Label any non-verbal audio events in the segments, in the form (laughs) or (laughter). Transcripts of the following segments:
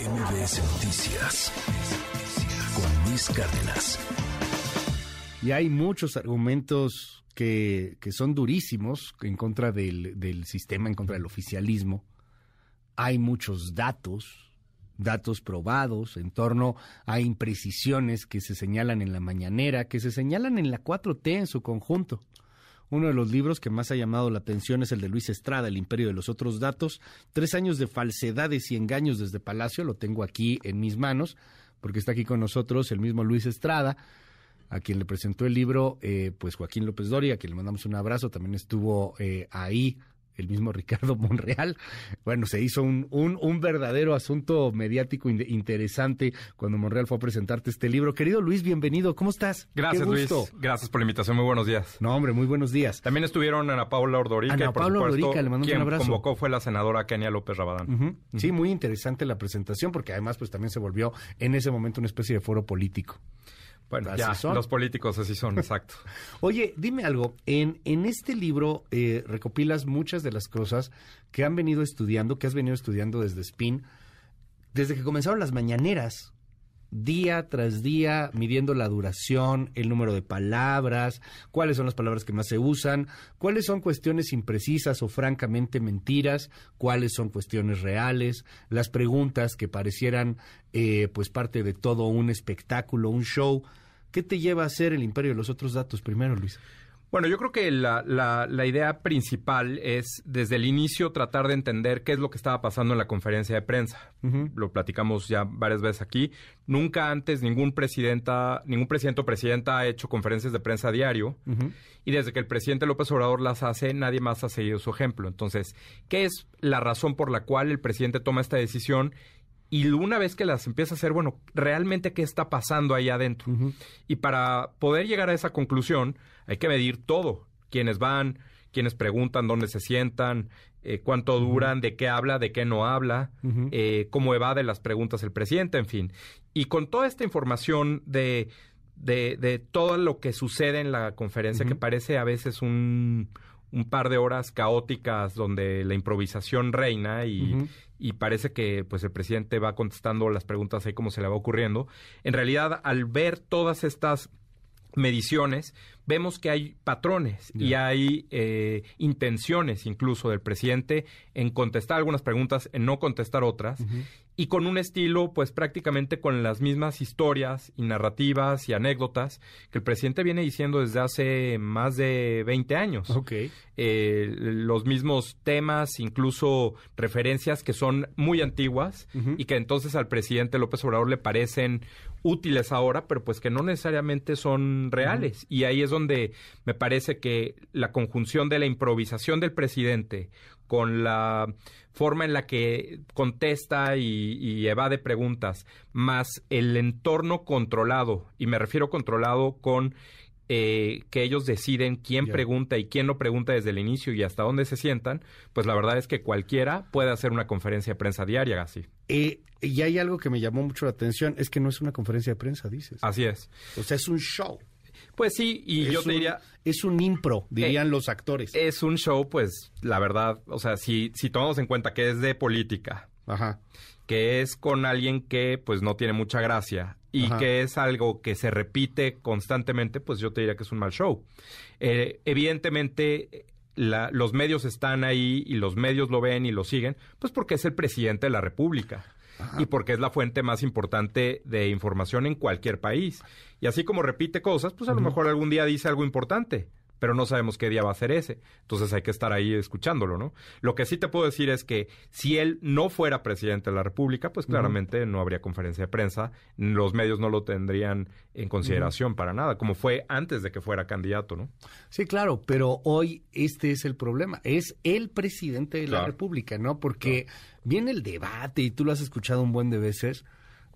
MBS Noticias con Luis Cárdenas. Y hay muchos argumentos que, son durísimos en contra del, del sistema, en contra del oficialismo. Hay muchos datos, datos probados en torno a imprecisiones que se señalan en la mañanera, que se señalan en la 4T en su conjunto. Uno de los libros que más ha llamado la atención es el de Luis Estrada, El Imperio de los Otros Datos. Tres años de falsedades y engaños desde Palacio, lo tengo aquí en mis manos, porque está aquí con nosotros el mismo Luis Estrada, a quien le presentó el libro, eh, pues Joaquín López Doria, a quien le mandamos un abrazo, también estuvo eh, ahí el mismo Ricardo Monreal. Bueno, se hizo un, un, verdadero asunto mediático interesante cuando Monreal fue a presentarte este libro. Querido Luis, bienvenido. ¿Cómo estás? Gracias, Luis. Gracias por la invitación. Muy buenos días. No, hombre, muy buenos días. También estuvieron Ana Paula Ordorica. Ana Paula Ordorica, le mando un abrazo. convocó fue la senadora Kenia López Rabadán. Sí, muy interesante la presentación porque además pues también se volvió en ese momento una especie de foro político. Bueno, ya, los políticos así son, exacto. (laughs) Oye, dime algo, en, en este libro eh, recopilas muchas de las cosas que han venido estudiando, que has venido estudiando desde Spin, desde que comenzaron las mañaneras, día tras día, midiendo la duración, el número de palabras, cuáles son las palabras que más se usan, cuáles son cuestiones imprecisas o francamente mentiras, cuáles son cuestiones reales, las preguntas que parecieran eh, pues parte de todo un espectáculo, un show. ¿Qué te lleva a hacer el imperio de los otros datos primero, Luis? Bueno, yo creo que la, la, idea principal es desde el inicio tratar de entender qué es lo que estaba pasando en la conferencia de prensa. Lo platicamos ya varias veces aquí. Nunca antes ningún presidenta, ningún presidente o presidenta ha hecho conferencias de prensa a diario. Y desde que el presidente López Obrador las hace, nadie más ha seguido su ejemplo. Entonces, ¿qué es la razón por la cual el presidente toma esta decisión y una vez que las empieza a hacer, bueno, realmente qué está pasando ahí adentro. Y para poder llegar a esa conclusión hay que medir todo, quiénes van, quiénes preguntan, dónde se sientan, eh, cuánto duran, de qué habla, de qué no habla, eh, cómo evade las preguntas el presidente, en fin. Y con toda esta información de, de, de todo lo que sucede en la conferencia, que parece a veces un, un par de horas caóticas donde la improvisación reina y, y, parece que pues el presidente va contestando las preguntas ahí como se le va ocurriendo. En realidad, al ver todas estas mediciones, vemos que hay patrones y hay eh, intenciones incluso del presidente en contestar algunas preguntas, en no contestar otras y con un estilo, pues prácticamente con las mismas historias y narrativas y anécdotas que el presidente viene diciendo desde hace más de 20 años. Eh, los mismos temas, incluso referencias que son muy antiguas y que entonces al presidente López Obrador le parecen útiles ahora, pero pues que no necesariamente son reales. Y ahí es donde me parece que la conjunción de la improvisación del presidente con la forma en la que contesta y, evade preguntas, más el entorno controlado, y me refiero controlado con eh, que ellos deciden quién pregunta y quién no pregunta desde el inicio y hasta dónde se sientan, pues la verdad es que cualquiera puede hacer una conferencia de prensa diaria así. Eh, y hay algo que me llamó mucho la atención, es que no es una conferencia de prensa, dices. Así es. O sea, es un show. Pues sí, y yo te diría... Es un impro, dirían eh, los actores. Es un show, pues, la verdad, o sea, si, si tomamos en cuenta que es de política, Ajá. que es con alguien que, pues, no tiene mucha gracia y que es algo que se repite constantemente, pues yo te diría que es un mal show. Eh, evidentemente, los medios están ahí y los medios lo ven y lo siguen, pues porque es el presidente de la República y porque es la fuente más importante de información en cualquier país. Y así como repite cosas, pues a lo mejor algún día dice algo importante pero no sabemos qué día va a ser ese. Entonces hay que estar ahí escuchándolo, ¿no? Lo que sí te puedo decir es que si él no fuera presidente de la República, pues claramente no habría conferencia de prensa, los medios no lo tendrían en consideración para nada, como fue antes de que fuera candidato, ¿no? Sí, claro, pero hoy este es el problema, es el presidente de la República, ¿no? Porque viene el debate y tú lo has escuchado un buen de veces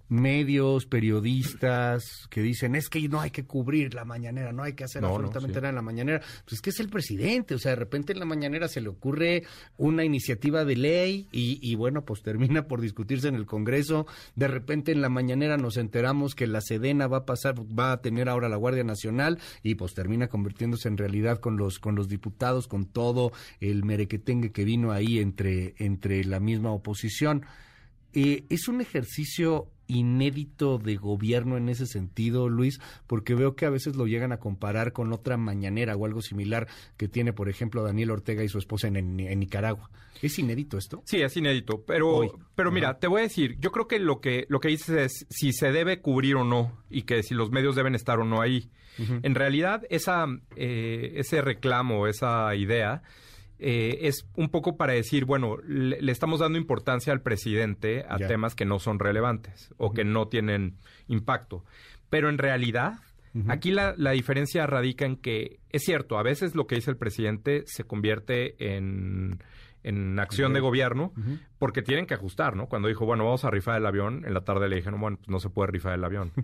medios, periodistas que dicen es que no hay que cubrir la mañanera, no hay que hacer absolutamente nada en la mañanera. Pues es que es el presidente, o sea, de repente en la mañanera se le ocurre una iniciativa de ley y, y bueno, pues termina por discutirse en el Congreso. De repente en la mañanera nos enteramos que la Sedena va a pasar, va a tener ahora la Guardia Nacional y pues termina convirtiéndose en realidad con los con los diputados, con todo el merequetengue que vino ahí entre entre la misma oposición. Eh, es un ejercicio inédito de gobierno en ese sentido, Luis, porque veo que a veces lo llegan a comparar con otra mañanera o algo similar que tiene, por ejemplo, Daniel Ortega y su esposa en, Nicaragua. ¿Es inédito esto? Sí, es inédito, pero, pero mira, te voy a decir, yo creo que lo que lo que dices es si se debe cubrir o no y que si los medios deben estar o no ahí. En realidad, esa, eh, ese reclamo, esa idea, eh, es un poco para decir, bueno, le, estamos dando importancia al presidente a temas que no son relevantes o que no tienen impacto. Pero en realidad, aquí la, la, diferencia radica en que es cierto, a veces lo que dice el presidente se convierte en, en acción de gobierno porque tienen que ajustar, ¿no? Cuando dijo, bueno, vamos a rifar el avión, en la tarde le dijeron, bueno, pues no se puede rifar el avión. (laughs)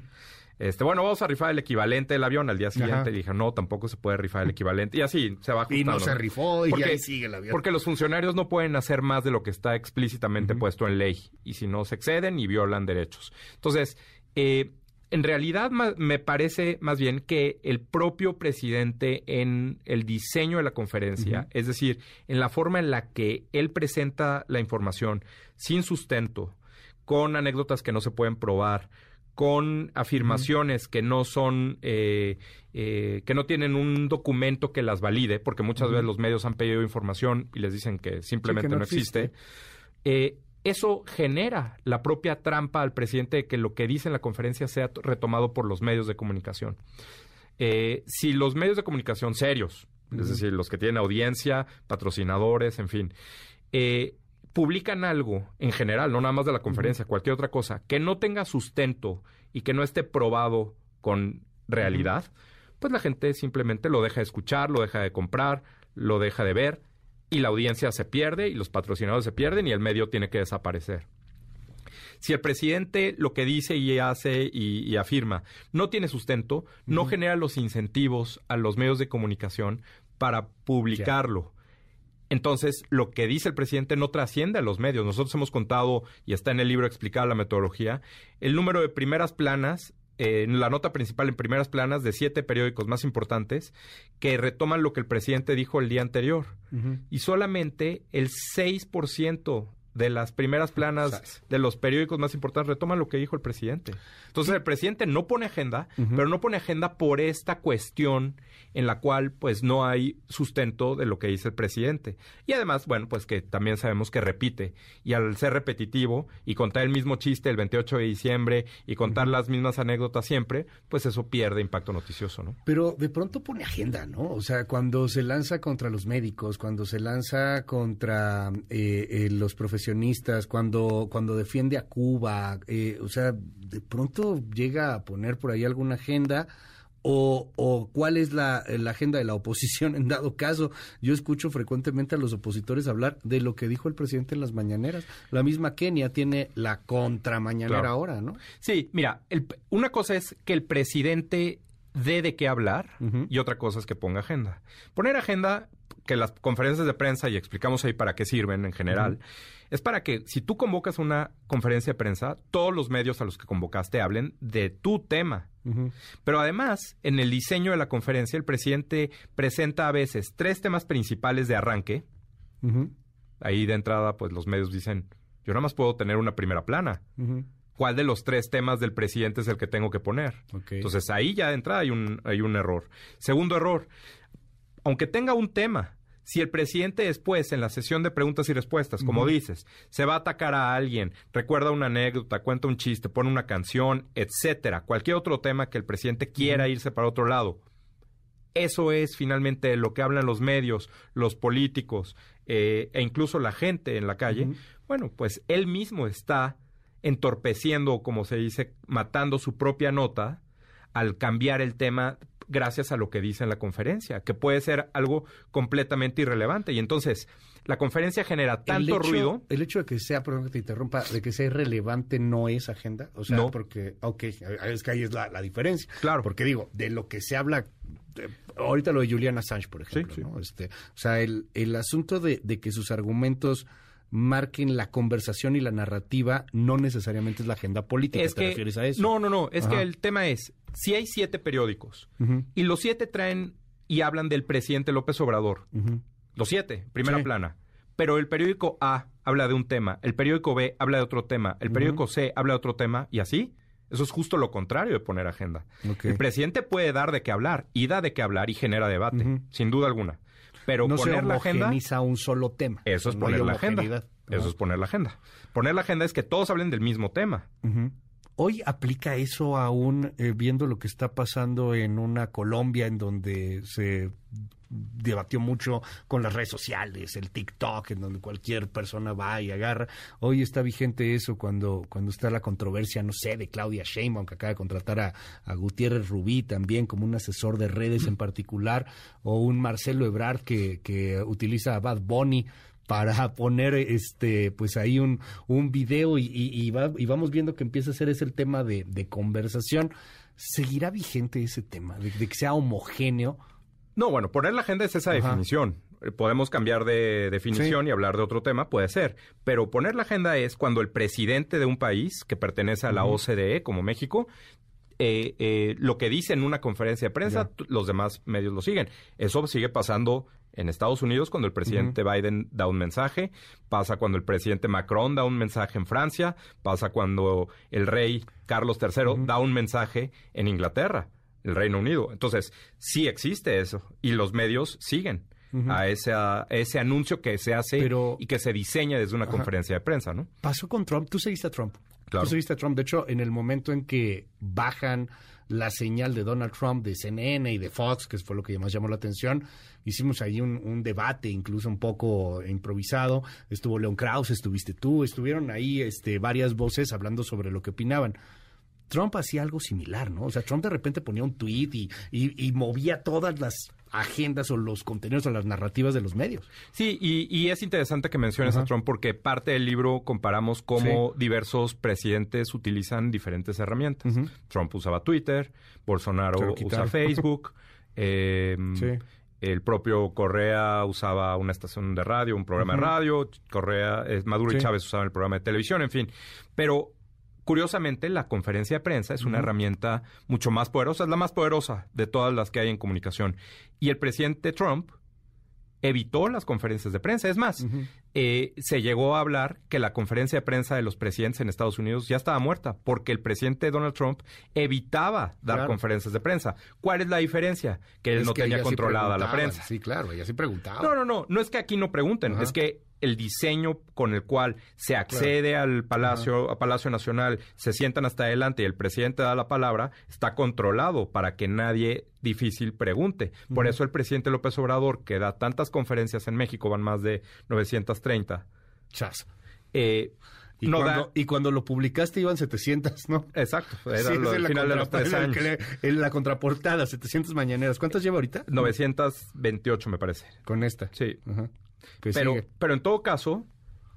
Este, bueno, vamos a rifar el equivalente del avión. Al día siguiente dije, no, tampoco se puede rifar el equivalente. Y así se va ajustando. Y no se rifó y porque, ahí sigue el avión. Porque los funcionarios no pueden hacer más de lo que está explícitamente puesto en ley. Y si no, se exceden y violan derechos. Entonces, eh, en realidad me parece más bien que el propio presidente en el diseño de la conferencia, es decir, en la forma en la que él presenta la información sin sustento, con anécdotas que no se pueden probar, con afirmaciones que no son, eh, eh, que no tienen un documento que las valide, porque muchas veces los medios han pedido información y les dicen que simplemente no, existe. Eh, eso genera la propia trampa al presidente de que lo que dice en la conferencia sea retomado por los medios de comunicación. si los medios de comunicación serios, es decir, los que tienen audiencia, patrocinadores, en fin, publican algo en general, no nada más de la conferencia, cualquier otra cosa, que no tenga sustento y que no esté probado con realidad, pues la gente simplemente lo deja de escuchar, lo deja de comprar, lo deja de ver y la audiencia se pierde y los patrocinadores se pierden y el medio tiene que desaparecer. Si el presidente lo que dice y hace y, afirma no tiene sustento, no genera los incentivos a los medios de comunicación para publicarlo. Entonces, lo que dice el presidente no trasciende a los medios. Nosotros hemos contado, y está en el libro explicada la metodología, el número de primeras planas eh, en la nota principal en primeras planas de siete periódicos más importantes que retoman lo que el presidente dijo el día anterior. Y solamente el 6% de las primeras planas de los periódicos más importantes retoman lo que dijo el presidente. Entonces el presidente no pone agenda, pero no pone agenda por esta cuestión en la cual pues no hay sustento de lo que dice el presidente. Y además, bueno, pues que también sabemos que repite y al ser repetitivo y contar el mismo chiste el 28 de diciembre y contar las mismas anécdotas siempre, pues eso pierde impacto noticioso, ¿no? Pero de pronto pone agenda, ¿no? O sea, cuando se lanza contra los médicos, cuando se lanza contra eh, eh, los profesionistas, cuando, cuando defiende a Cuba, eh, o sea, de pronto llega a poner por ahí alguna agenda o, o cuál es la, la, agenda de la oposición en dado caso. Yo escucho frecuentemente a los opositores hablar de lo que dijo el presidente en las mañaneras. La misma Kenia tiene la contramañanera ahora, ¿no? Sí, mira, una cosa es que el presidente dé de qué hablar y otra cosa es que ponga agenda. Poner agenda, que las conferencias de prensa, y explicamos ahí para qué sirven en general, es para que si tú convocas una conferencia de prensa, todos los medios a los que convocaste hablen de tu tema. Pero además, en el diseño de la conferencia, el presidente presenta a veces tres temas principales de arranque. Ahí de entrada, pues los medios dicen, yo nada más puedo tener una primera plana. ¿Cuál de los tres temas del presidente es el que tengo que poner? Entonces ahí ya de entrada hay un, hay un error. Segundo error, aunque tenga un tema, si el presidente después, en la sesión de preguntas y respuestas, como dices, se va a atacar a alguien, recuerda una anécdota, cuenta un chiste, pone una canción, etcétera, cualquier otro tema que el presidente quiera irse para otro lado, eso es finalmente lo que hablan los medios, los políticos eh, e incluso la gente en la calle. Bueno, pues él mismo está entorpeciendo, como se dice, matando su propia nota al cambiar el tema gracias a lo que dice en la conferencia, que puede ser algo completamente irrelevante. Y entonces, la conferencia genera tanto ruido. El hecho de que sea, perdón que te interrumpa, de que sea irrelevante no es agenda. O sea, porque, ok, es que ahí es la, diferencia. Claro. Porque digo, de lo que se habla, ahorita lo de Julian Assange, por ejemplo, ¿no? Este, o sea, el, el asunto de, de que sus argumentos marquen la conversación y la narrativa, no necesariamente es la agenda política. ¿Te refieres a eso? No, no, no. Es que el tema es, si hay siete periódicos y los siete traen y hablan del presidente López Obrador, los siete, primera plana, pero el periódico A habla de un tema, el periódico B habla de otro tema, el periódico C habla de otro tema y así. Eso es justo lo contrario de poner agenda. El presidente puede dar de qué hablar y da de qué hablar y genera debate, sin duda alguna. Pero no poner se la agenda un solo tema. Eso es poner la agenda. Eso es poner la agenda. Poner la agenda es que todos hablen del mismo tema. Hoy aplica eso aún eh, viendo lo que está pasando en una Colombia en donde se debatió mucho con las redes sociales, el TikTok, en donde cualquier persona va y agarra. Hoy está vigente eso cuando, cuando está la controversia, no sé, de Claudia Sheinbaum, que acaba de contratar a, a Gutiérrez Rubí también como un asesor de redes en particular, o un Marcelo Ebrard que, que utiliza a Bad Bunny para (laughs) poner este pues ahí un, un video y, y, vamos viendo que empieza a ser ese el tema de, conversación. ¿Seguirá vigente ese tema de, que sea homogéneo? No, bueno, poner la agenda es esa definición. Eh, podemos cambiar de definición y hablar de otro tema, puede ser. Pero poner la agenda es cuando el presidente de un país que pertenece a la OCDE, como México, eh, eh, lo que dice en una conferencia de prensa, los demás medios lo siguen. Eso sigue pasando en Estados Unidos cuando el presidente Biden da un mensaje, pasa cuando el presidente Macron da un mensaje en Francia, pasa cuando el rey Carlos III da un mensaje en Inglaterra, el Reino Unido. Entonces, sí existe eso y los medios siguen. A, ese, ese anuncio que se hace y que se diseña desde una conferencia de prensa, ¿no? Pasó con Trump. Tú seguiste a Trump. Claro. Tú seguiste a Trump. De hecho, en el momento en que bajan la señal de Donald Trump de CNN y de Fox, que fue lo que más llamó la atención. Hicimos ahí un, debate, incluso un poco improvisado. Estuvo Leon Krause, estuviste tú, estuvieron ahí este, varias voces hablando sobre lo que opinaban. Trump hacía algo similar, ¿no? O sea, Trump de repente ponía un tweet y, y, movía todas las agendas o los contenidos o las narrativas de los medios. Sí, y, es interesante que menciones a Trump porque parte del libro comparamos cómo diversos presidentes utilizan diferentes herramientas. Trump usaba Twitter, Bolsonaro usa Facebook, (laughs) em, el propio Correa usaba una estación de radio, un programa de radio, Correa, eh, Maduro y Chávez usaban el programa de televisión, en fin. Pero Curiosamente, la conferencia de prensa es una herramienta mucho más poderosa, es la más poderosa de todas las que hay en comunicación. Y el presidente Trump evitó las conferencias de prensa. Es más, eh, se llegó a hablar que la conferencia de prensa de los presidentes en Estados Unidos ya estaba muerta porque el presidente Donald Trump evitaba dar conferencias de prensa. ¿Cuál es la diferencia? Que él no tenía controlada la prensa. Sí, claro, ella sí preguntaba. No, no, no, no es que aquí no pregunten, es que el diseño con el cual se accede al Palacio, a Palacio Nacional, se sientan hasta adelante y el presidente da la palabra, está controlado para que nadie difícil pregunte. Por eso el presidente López Obrador, que da tantas conferencias en México, van más de 930. Chas. Eh, y, cuando, y cuando lo publicaste iban 700, ¿no? Exacto. Era el final de los tres años. En la contraportada, 700 mañaneras. ¿Cuántas lleva ahorita? 928, me parece. Con esta. Sí. Ajá pero, pero en todo caso,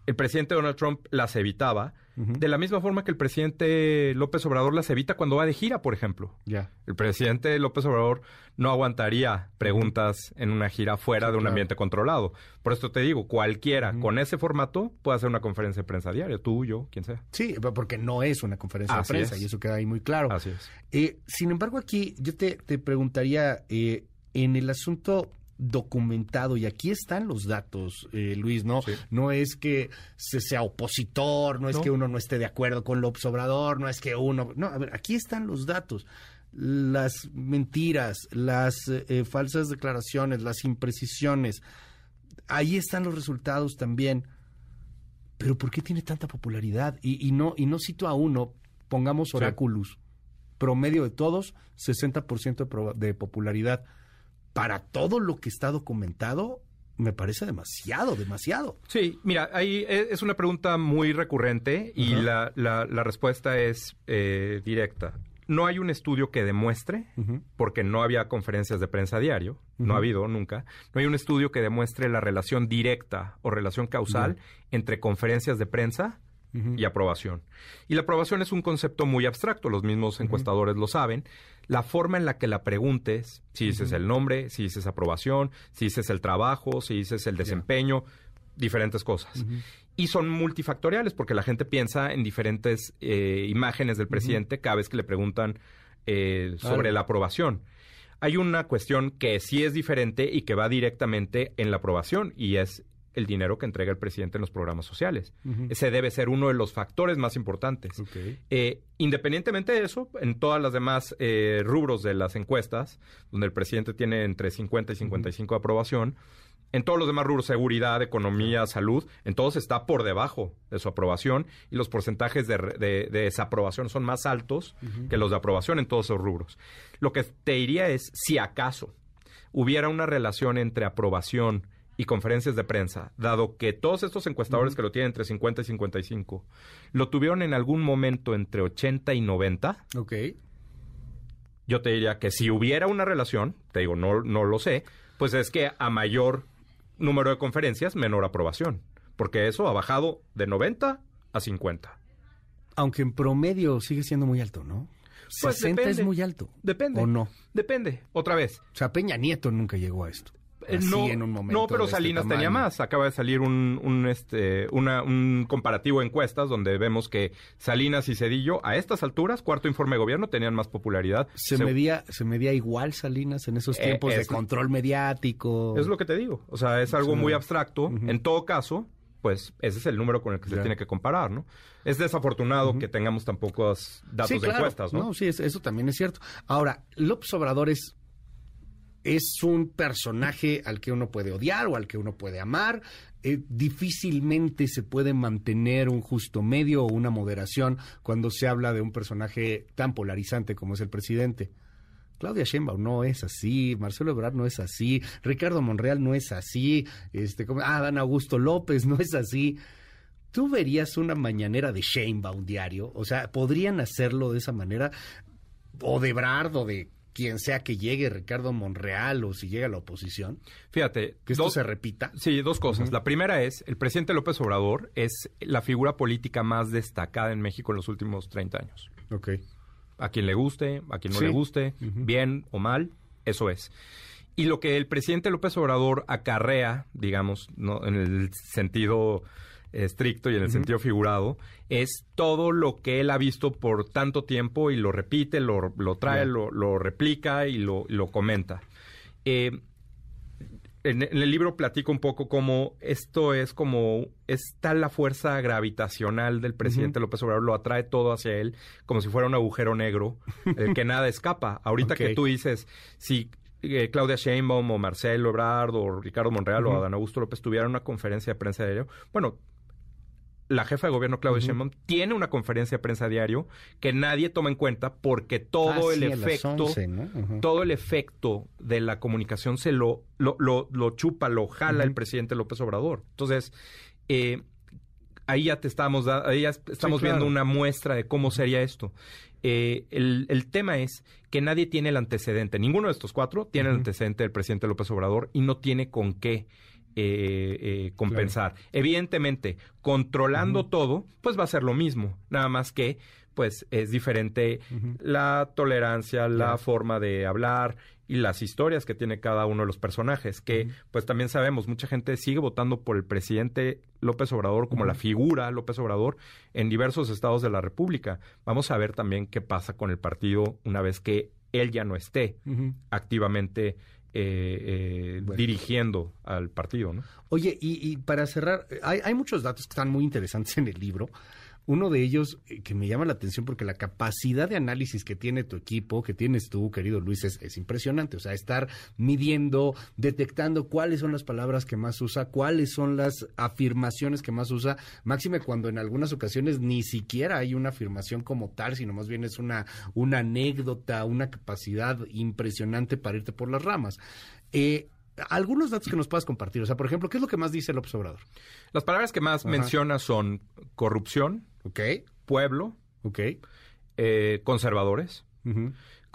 el presidente Donald Trump las evitaba de la misma forma que el presidente López Obrador las evita cuando va de gira, por ejemplo. Ya. El presidente López Obrador no aguantaría preguntas en una gira fuera de un ambiente controlado. Por esto te digo, cualquiera con ese formato puede hacer una conferencia de prensa diaria, tú, yo, quien sea. Sí, porque no es una conferencia de prensa y eso queda ahí muy claro. Así es. Eh, sin embargo, aquí yo te, te preguntaría, eh, en el asunto documentado y aquí están los datos, eh, Luis, ¿no? No es que se sea opositor, no es que uno no esté de acuerdo con López Obrador, no es que uno... No, a ver, aquí están los datos. Las mentiras, las eh, falsas declaraciones, las imprecisiones, ahí están los resultados también. Pero ¿por qué tiene tanta popularidad? Y, no, y no cito a uno, pongamos Oráculos, promedio de todos, 60% de popularidad para todo lo que está documentado, me parece demasiado, demasiado. Sí, mira, ahí e, es una pregunta muy recurrente y la, la, respuesta es eh, directa. No hay un estudio que demuestre, porque no había conferencias de prensa diario, no ha habido nunca, no hay un estudio que demuestre la relación directa o relación causal entre conferencias de prensa y aprobación. Y la aprobación es un concepto muy abstracto, los mismos encuestadores lo saben. La forma en la que la preguntes, si dices el nombre, si dices aprobación, si dices el trabajo, si dices el desempeño, diferentes cosas. Y son multifactoriales porque la gente piensa en diferentes eh, imágenes del presidente cada vez que le preguntan eh, sobre la aprobación. Hay una cuestión que sí es diferente y que va directamente en la aprobación y es el dinero que entrega el presidente en los programas sociales. Ese debe ser uno de los factores más importantes. Eh, independientemente de eso, en todas las demás eh, rubros de las encuestas, donde el presidente tiene entre 50 y 55 de aprobación, en todos los demás rubros, seguridad, economía, salud, en todos está por debajo de su aprobación y los porcentajes de, desaprobación son más altos que los de aprobación en todos esos rubros. Lo que te diría es, si acaso hubiera una relación entre aprobación y conferencias de prensa, dado que todos estos encuestadores que lo tienen entre 50 y 55, lo tuvieron en algún momento entre 80 y 90. Ok. Yo te diría que si hubiera una relación, te digo, no, no lo sé, pues es que a mayor número de conferencias, menor aprobación. Porque eso ha bajado de 90 a 50. Aunque en promedio sigue siendo muy alto, ¿no? Pues 60 es muy alto. Depende. ¿O no? Depende. Otra vez. O sea, Peña Nieto nunca llegó a esto. Eh, no, en un momento no, pero este Salinas tenía más. Acaba de salir un, un, este, una, un comparativo de encuestas donde vemos que Salinas y Cedillo, a estas alturas, cuarto informe de gobierno, tenían más popularidad. ¿Se, medía, se medía igual Salinas en esos eh, tiempos de control mediático? Es lo que te digo. O sea, es algo muy abstracto. En todo caso, pues ese es el número con el que se tiene que comparar, ¿no? Es desafortunado que tengamos tan pocos datos de encuestas, ¿no? No, sí, eso también es cierto. Ahora, López Obrador es es un personaje al que uno puede odiar o al que uno puede amar. Eh, difícilmente se puede mantener un justo medio o una moderación cuando se habla de un personaje tan polarizante como es el presidente. Claudia Sheinbaum no es así, Marcelo Ebrard no es así, Ricardo Monreal no es así, este, como, ah, Dan Augusto López no es así. ¿Tú verías una mañanera de Sheinbaum diario? O sea, ¿podrían hacerlo de esa manera? O de Ebrard o de quien sea que llegue, Ricardo Monreal o si llega la oposición? Fíjate. Que esto se repita. Sí, dos cosas. La primera es, el presidente López Obrador es la figura política más destacada en México en los últimos 30 años. Ok. A quien le guste, a quien no le guste, bien o mal, eso es. Y lo que el presidente López Obrador acarrea, digamos, ¿no? en el sentido estricto y en el sentido figurado, es todo lo que él ha visto por tanto tiempo y lo repite, lo, lo trae, lo, lo, replica y lo, lo comenta. Eh, en, el libro platico un poco cómo esto es como, es tal la fuerza gravitacional del presidente López Obrador, lo atrae todo hacia él, como si fuera un agujero negro, el que (laughs) nada escapa. Ahorita que tú dices, si eh, Claudia Sheinbaum o Marcelo Ebrard o Ricardo Monreal o Adán Augusto López tuvieran una conferencia de prensa de ello, bueno, la jefa de gobierno Claudia Sheinbaum tiene una conferencia de prensa diario que nadie toma en cuenta porque todo ah, el efecto todo el efecto de la comunicación se lo lo, lo, chupa lo jala el presidente López Obrador. Entonces eh, ahí ya te estamos ahí ya estamos viendo una muestra de cómo sería esto. Eh, el, el, tema es que nadie tiene el antecedente ninguno de estos cuatro tiene el antecedente del presidente López Obrador y no tiene con qué eh, eh, compensar. Evidentemente, controlando todo, pues va a ser lo mismo, nada más que pues es diferente la tolerancia, la forma de hablar y las historias que tiene cada uno de los personajes, que pues también sabemos, mucha gente sigue votando por el presidente López Obrador como la figura López Obrador en diversos estados de la República. Vamos a ver también qué pasa con el partido una vez que él ya no esté activamente eh, eh, dirigiendo al partido. ¿no? Oye, y, para cerrar, hay, hay, muchos datos que están muy interesantes en el libro. Uno de ellos eh, que me llama la atención porque la capacidad de análisis que tiene tu equipo, que tienes tú, querido Luis, es, impresionante. O sea, estar midiendo, detectando cuáles son las palabras que más usa, cuáles son las afirmaciones que más usa, máxime cuando en algunas ocasiones ni siquiera hay una afirmación como tal, sino más bien es una, una anécdota, una capacidad impresionante para irte por las ramas. Eh, algunos datos que nos puedas compartir. O sea, por ejemplo, ¿qué es lo que más dice López Obrador? Las palabras que más menciona son corrupción, pueblo, eh, conservadores.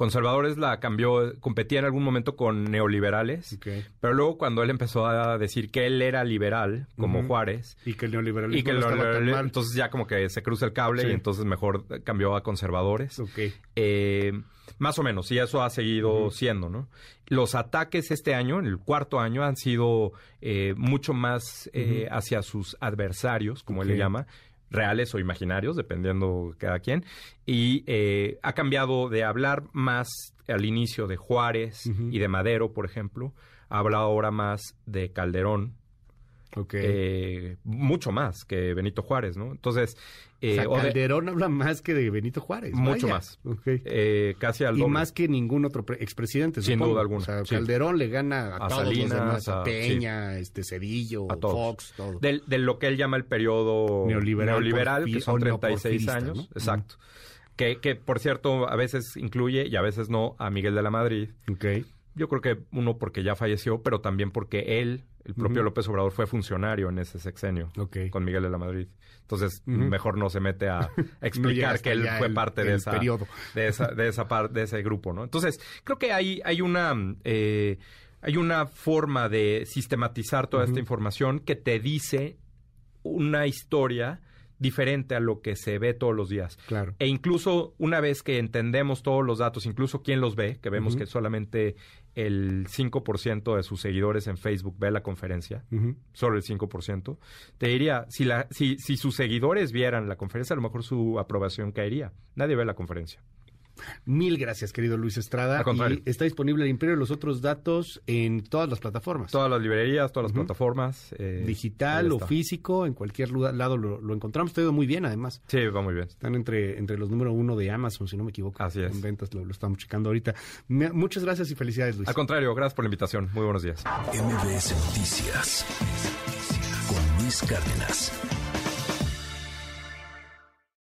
Conservadores la cambió, competía en algún momento con neoliberales, pero luego cuando él empezó a decir que él era liberal, como Juárez, y que el neoliberalismo y que el entonces ya como que se cruza el cable y entonces mejor cambió a conservadores. Eh, más o menos, y eso ha seguido siendo, ¿no? Los ataques este año, en el cuarto año, han sido eh, mucho más eh, hacia sus adversarios, como él le llama, reales o imaginarios, dependiendo cada quien, y eh, ha cambiado de hablar más al inicio de Juárez y de Madero, por ejemplo, habla ahora más de Calderón, Ok. Eh, mucho más que Benito Juárez, ¿no? Entonces, eh, o sea, Calderón habla más que de Benito Juárez. Mucho vaya. más. Eh, casi al y doble. más que ningún otro pre- expresidente, Sin supongo. duda alguna, O sea, sí. Calderón le gana a, A todos Salinas, los demás, a a- Peña, este Cedillo, A todos. Fox, todo. Del- de lo que él llama el periodo Neoliberal neoliberal, que son o 36 neoporfirista, años. ¿no? Exacto. Que, que, por cierto, a veces incluye y a veces no a Miguel de la Madrid. Ok. Yo creo que uno porque ya falleció, pero también porque él, el propio. López Obrador, fue funcionario en ese sexenio con Miguel de la Madrid. Entonces, mejor no se mete a (laughs) explicar que él fue el- parte de esa, periodo. de esa, de esa par- de ese grupo, ¿no? Entonces, creo que hay, hay una eh, hay una forma de sistematizar toda esta información que te dice una historia diferente a lo que se ve todos los días. Claro. E incluso una vez que entendemos todos los datos, incluso quién los ve, que vemos que solamente el 5% de sus seguidores en Facebook ve la conferencia, solo el 5%, te diría, si, la, si, si sus seguidores vieran la conferencia, a lo mejor su aprobación caería. Nadie ve la conferencia. Mil gracias, querido Luis Estrada. Y está disponible el Imperio de los otros datos en todas las plataformas. Todas las librerías, todas las plataformas. eh, Digital o físico, en cualquier lado lo, lo encontramos. Te ha ido muy bien, además. Sí, va muy bien. Están entre, entre los número uno de Amazon, si no me equivoco. Así es. En ventas lo, lo estamos checando ahorita. Me- muchas gracias y felicidades, Luis. Al contrario, gracias por la invitación. Muy buenos días. MBS Noticias con Luis Cárdenas.